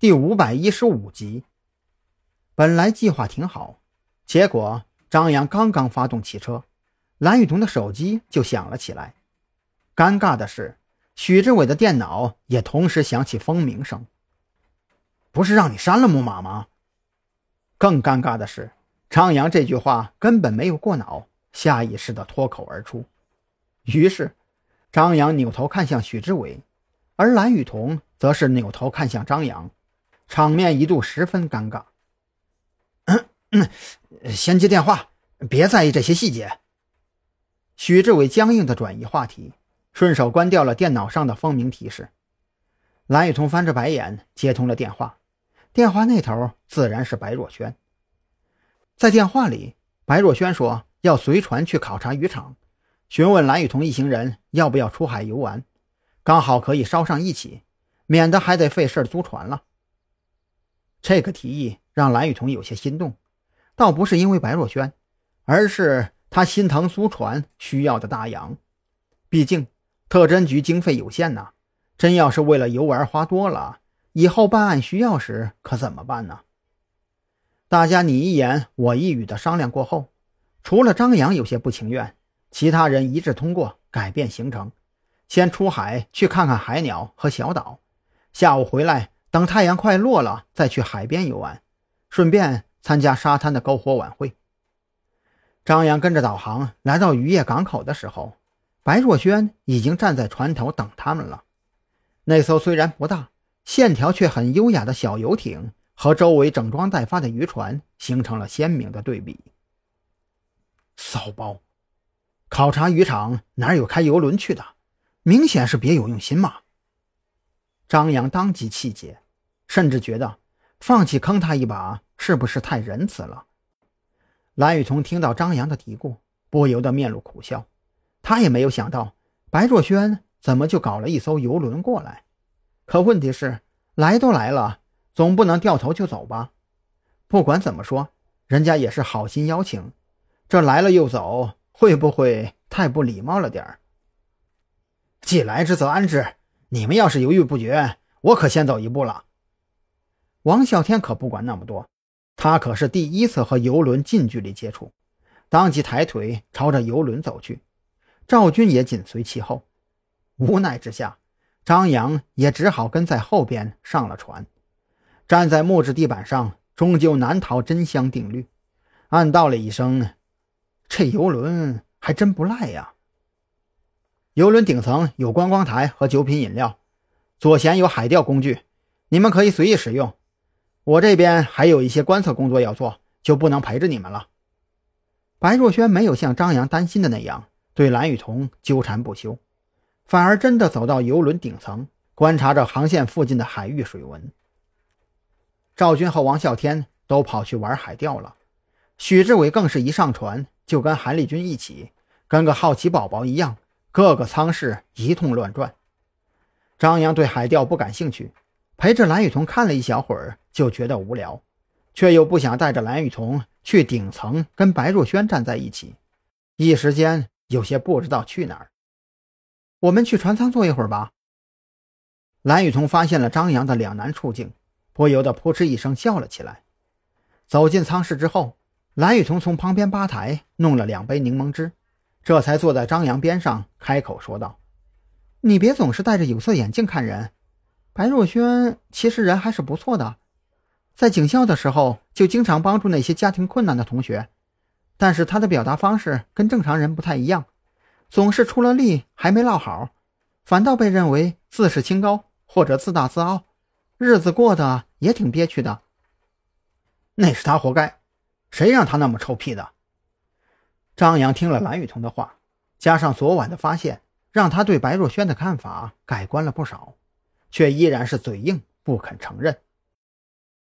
第五百一十五集。本来计划挺好，结果张扬刚刚发动汽车，蓝雨桐的手机就响了起来。尴尬的是，许志伟的电脑也同时响起蜂鸣声。不是让你删了木马吗？更尴尬的是，张扬这句话根本没有过脑，下意识的脱口而出。于是，张扬扭头看向许志伟，而蓝雨桐则是扭头看向张扬，场面一度十分尴尬。嗯嗯，先接电话，别在意这些细节。许志伟僵硬的转移话题，顺手关掉了电脑上的蜂鸣提示。蓝雨桐翻着白眼接通了电话，电话那头自然是白若萱。在电话里，白若萱说要随船去考察渔场。询问蓝雨桐一行人要不要出海游玩，刚好可以捎上一起，免得还得费事租船了。这个提议让蓝雨桐有些心动，倒不是因为白若萱，而是他心疼租船需要的大洋。毕竟特侦局经费有限呐，真要是为了游玩花多了，以后办案需要时可怎么办呢？大家你一言我一语的商量过后，除了张扬有些不情愿。其他人一致通过改变行程，先出海去看看海鸟和小岛，下午回来，等太阳快落了再去海边游玩，顺便参加沙滩的篝火晚会。张扬跟着导航来到渔业港口的时候，白若萱已经站在船头等他们了。那艘虽然不大，线条却很优雅的小游艇和周围整装待发的渔船形成了鲜明的对比。骚包！考察渔场哪有开游轮去的？明显是别有用心嘛！张扬当即气结，甚至觉得放弃坑他一把是不是太仁慈了？蓝雨桐听到张扬的嘀咕，不由得面露苦笑。他也没有想到白若萱怎么就搞了一艘游轮过来。可问题是，来都来了，总不能掉头就走吧？不管怎么说，人家也是好心邀请，这来了又走。会不会太不礼貌了点儿？既来之则安之。你们要是犹豫不决，我可先走一步了。王啸天可不管那么多，他可是第一次和游轮近距离接触，当即抬腿朝着游轮走去。赵军也紧随其后。无奈之下，张扬也只好跟在后边上了船。站在木质地板上，终究难逃真香定律，暗道了一声。这游轮还真不赖呀！游轮顶层有观光台和酒品饮料，左舷有海钓工具，你们可以随意使用。我这边还有一些观测工作要做，就不能陪着你们了。白若萱没有像张扬担心的那样对蓝雨桐纠缠不休，反而真的走到游轮顶层，观察着航线附近的海域水文。赵军和王啸天都跑去玩海钓了，许志伟更是一上船。就跟韩立军一起，跟个好奇宝宝一样，各个舱室一通乱转。张扬对海钓不感兴趣，陪着蓝雨桐看了一小会儿，就觉得无聊，却又不想带着蓝雨桐去顶层跟白若萱站在一起，一时间有些不知道去哪儿。我们去船舱坐一会儿吧。蓝雨桐发现了张扬的两难处境，不由得扑哧一声笑了起来。走进舱室之后。蓝雨桐从旁边吧台弄了两杯柠檬汁，这才坐在张扬边上，开口说道：“你别总是戴着有色眼镜看人。白若萱其实人还是不错的，在警校的时候就经常帮助那些家庭困难的同学，但是他的表达方式跟正常人不太一样，总是出了力还没落好，反倒被认为自视清高或者自大自傲，日子过得也挺憋屈的。那是他活该。”谁让他那么臭屁的？张扬听了蓝雨桐的话，加上昨晚的发现，让他对白若萱的看法改观了不少，却依然是嘴硬不肯承认。